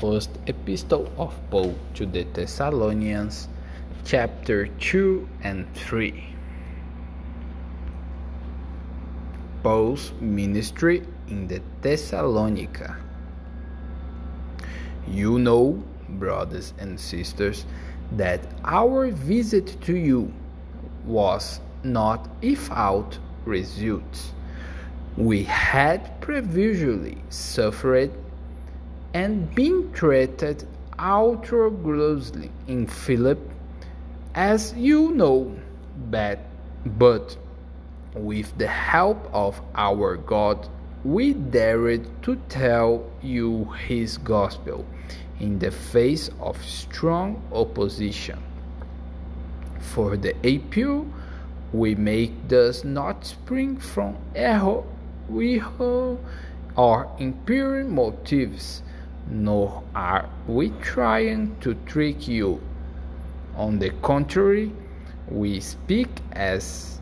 first epistle of Paul to the Thessalonians, chapter 2 and 3. Paul's ministry in the Thessalonica. You know, brothers and sisters, that our visit to you was not without results. We had previously suffered and being treated ultra grossly in Philippi, as you know, but, but with the help of our God, we dared to tell you his gospel in the face of strong opposition. For the appeal we make does not spring from error, or impure motives nor are we trying to trick you. On the contrary, we speak as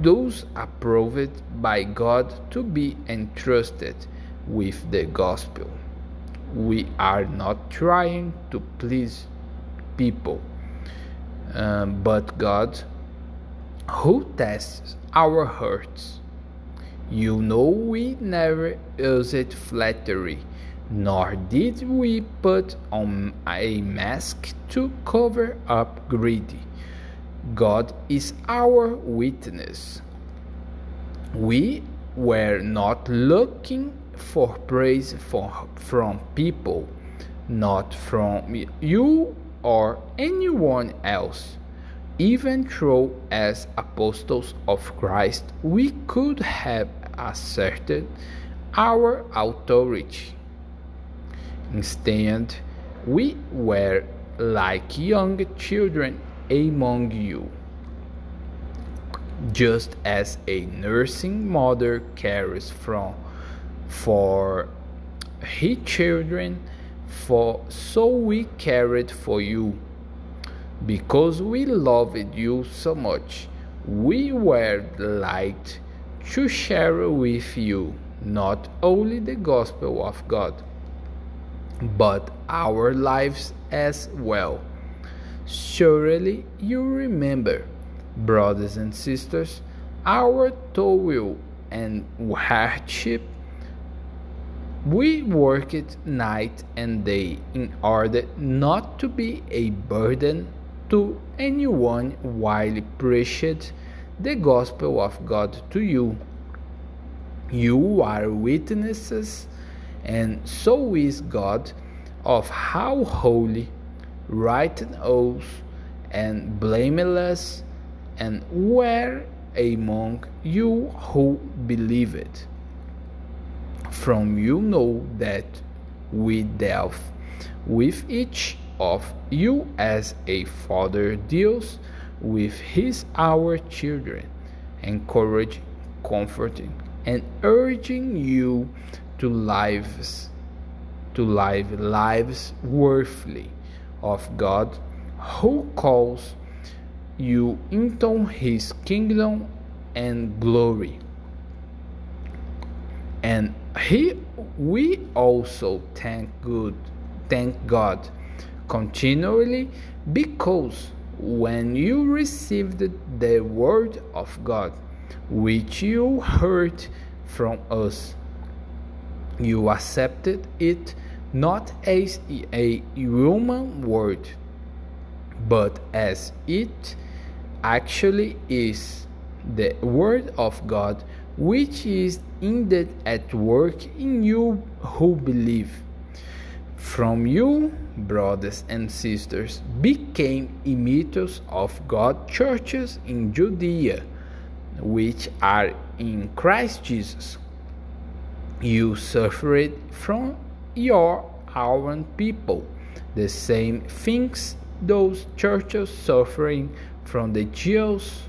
those approved by God to be entrusted with the gospel. We are not trying to please people, um, but God who tests our hearts. You know we never used flattery nor did we put on a mask to cover up greed. God is our witness. We were not looking for praise for, from people, not from you or anyone else. Even though, as apostles of Christ, we could have asserted our authority Instead, we were like young children among you. Just as a nursing mother cares from for her children, for so we cared for you. Because we loved you so much, we were delighted to share with you not only the gospel of God but our lives as well. Surely you remember, brothers and sisters, our toil and hardship. We worked night and day in order not to be a burden to anyone while preached the gospel of God to you. You are witnesses and so is God, of how holy, right and oath, and blameless, and where among you who believe it. From you know that we dealt with each of you as a father deals with his our children, encouraging, comforting, and urging you to lives to live lives worthily of God who calls you into his kingdom and glory. And he we also thank good thank God continually because when you received the word of God which you heard from us you accepted it not as a human word, but as it actually is the word of God, which is indeed at work in you who believe. From you, brothers and sisters, became imitators of God churches in Judea, which are in Christ Jesus you suffered from your own people the same things those churches suffering from the Jews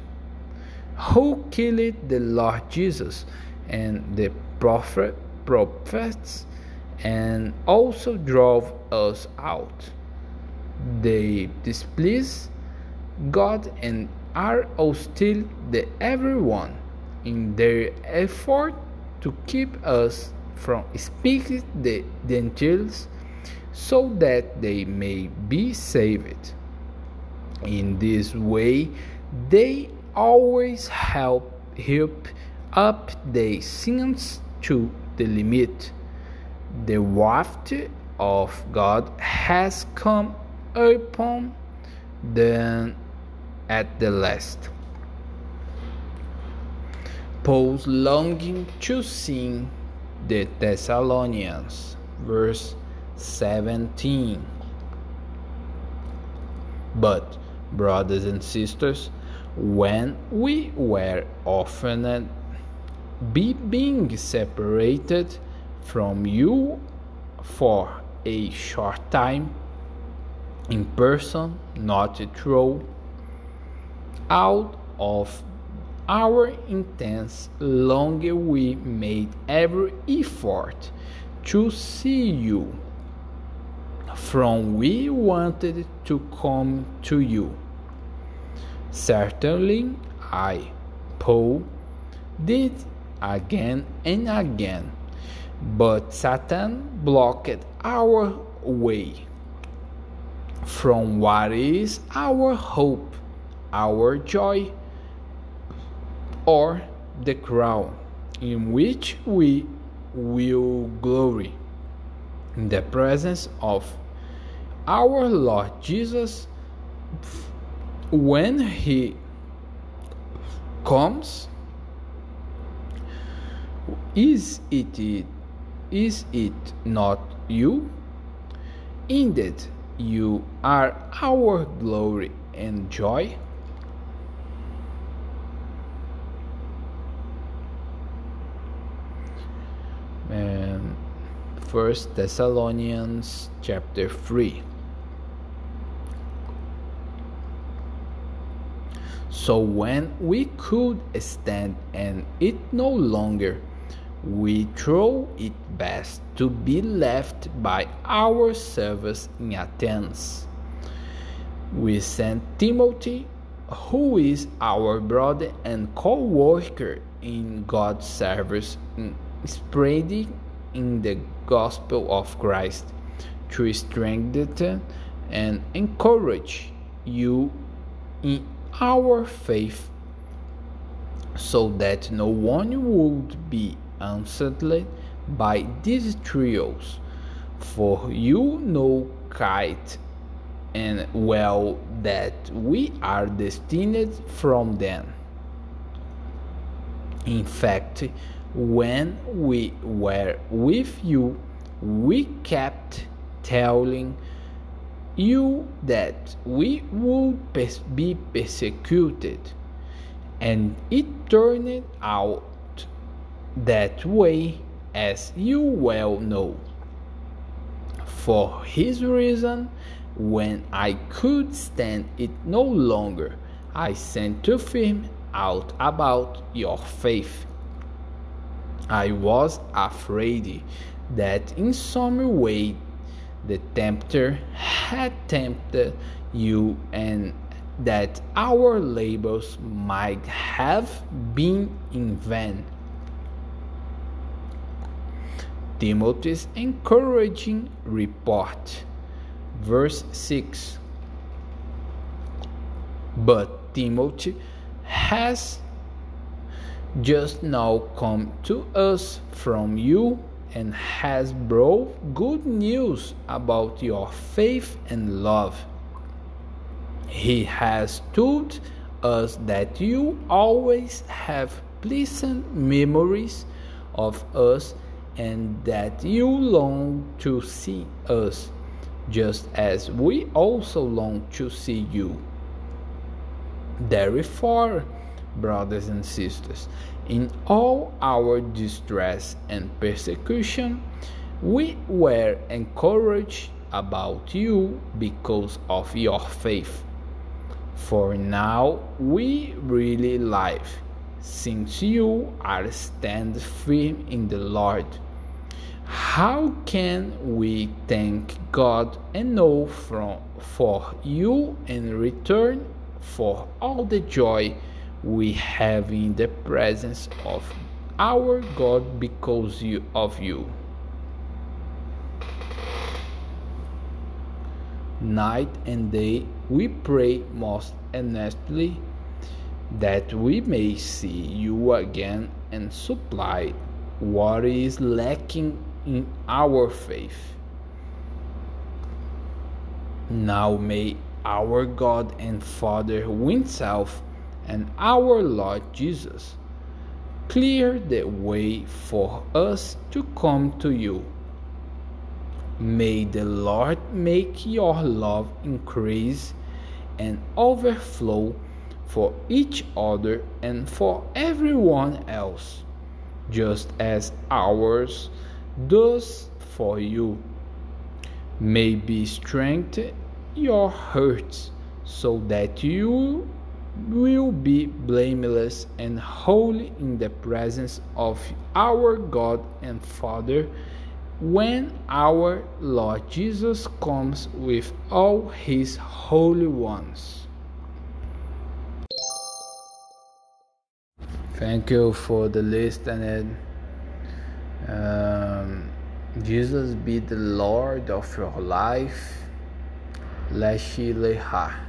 who killed the Lord Jesus and the prophet, prophets and also drove us out. They displease God and are hostile to everyone in their effort to keep us from speaking the Gentiles so that they may be saved. In this way, they always help help up their sins to the limit. The waft of God has come upon them at the last. Paul's longing to sing the Thessalonians, verse 17. But, brothers and sisters, when we were often be being separated from you for a short time in person, not through, out of our intense longing, we made every effort to see you. From we wanted to come to you. Certainly, I, Paul, did again and again, but Satan blocked our way from what is our hope, our joy, or the crown in which we will glory. In the presence of our Lord Jesus when he comes is it is it not you? Indeed you are our glory and joy first thessalonians chapter 3 So when we could stand and it no longer, we thought it best to be left by our service in Athens. We sent Timothy, who is our brother and co worker in God's service, in spreading in the gospel of Christ, to strengthen and encourage you in our faith, so that no one would be unsettled by these trials. For you know quite and well that we are destined from them. In fact, when we were with you, we kept telling you that we would be persecuted, and it turned out that way, as you well know. For his reason, when I could stand it no longer, I sent to him out about your faith. I was afraid that in some way the tempter had tempted you and that our labors might have been in vain. Timothy's encouraging report. Verse 6 But Timothy has just now come to us from you and has brought good news about your faith and love. He has told us that you always have pleasant memories of us and that you long to see us, just as we also long to see you. Therefore, brothers and sisters, in all our distress and persecution, we were encouraged about you because of your faith. For now we really live, since you are stand firm in the Lord. How can we thank God and know from, for you in return for all the joy? We have in the presence of our God because of you. night and day, we pray most earnestly that we may see you again and supply what is lacking in our faith. Now may our God and Father Himself and our Lord Jesus clear the way for us to come to you. May the Lord make your love increase and overflow for each other and for everyone else, just as ours does for you. May be strengthened your hearts so that you will be blameless and holy in the presence of our God and Father when our Lord Jesus comes with all his holy ones. Thank you for the listening. Um, Jesus be the Lord of your life. Leshi Leha.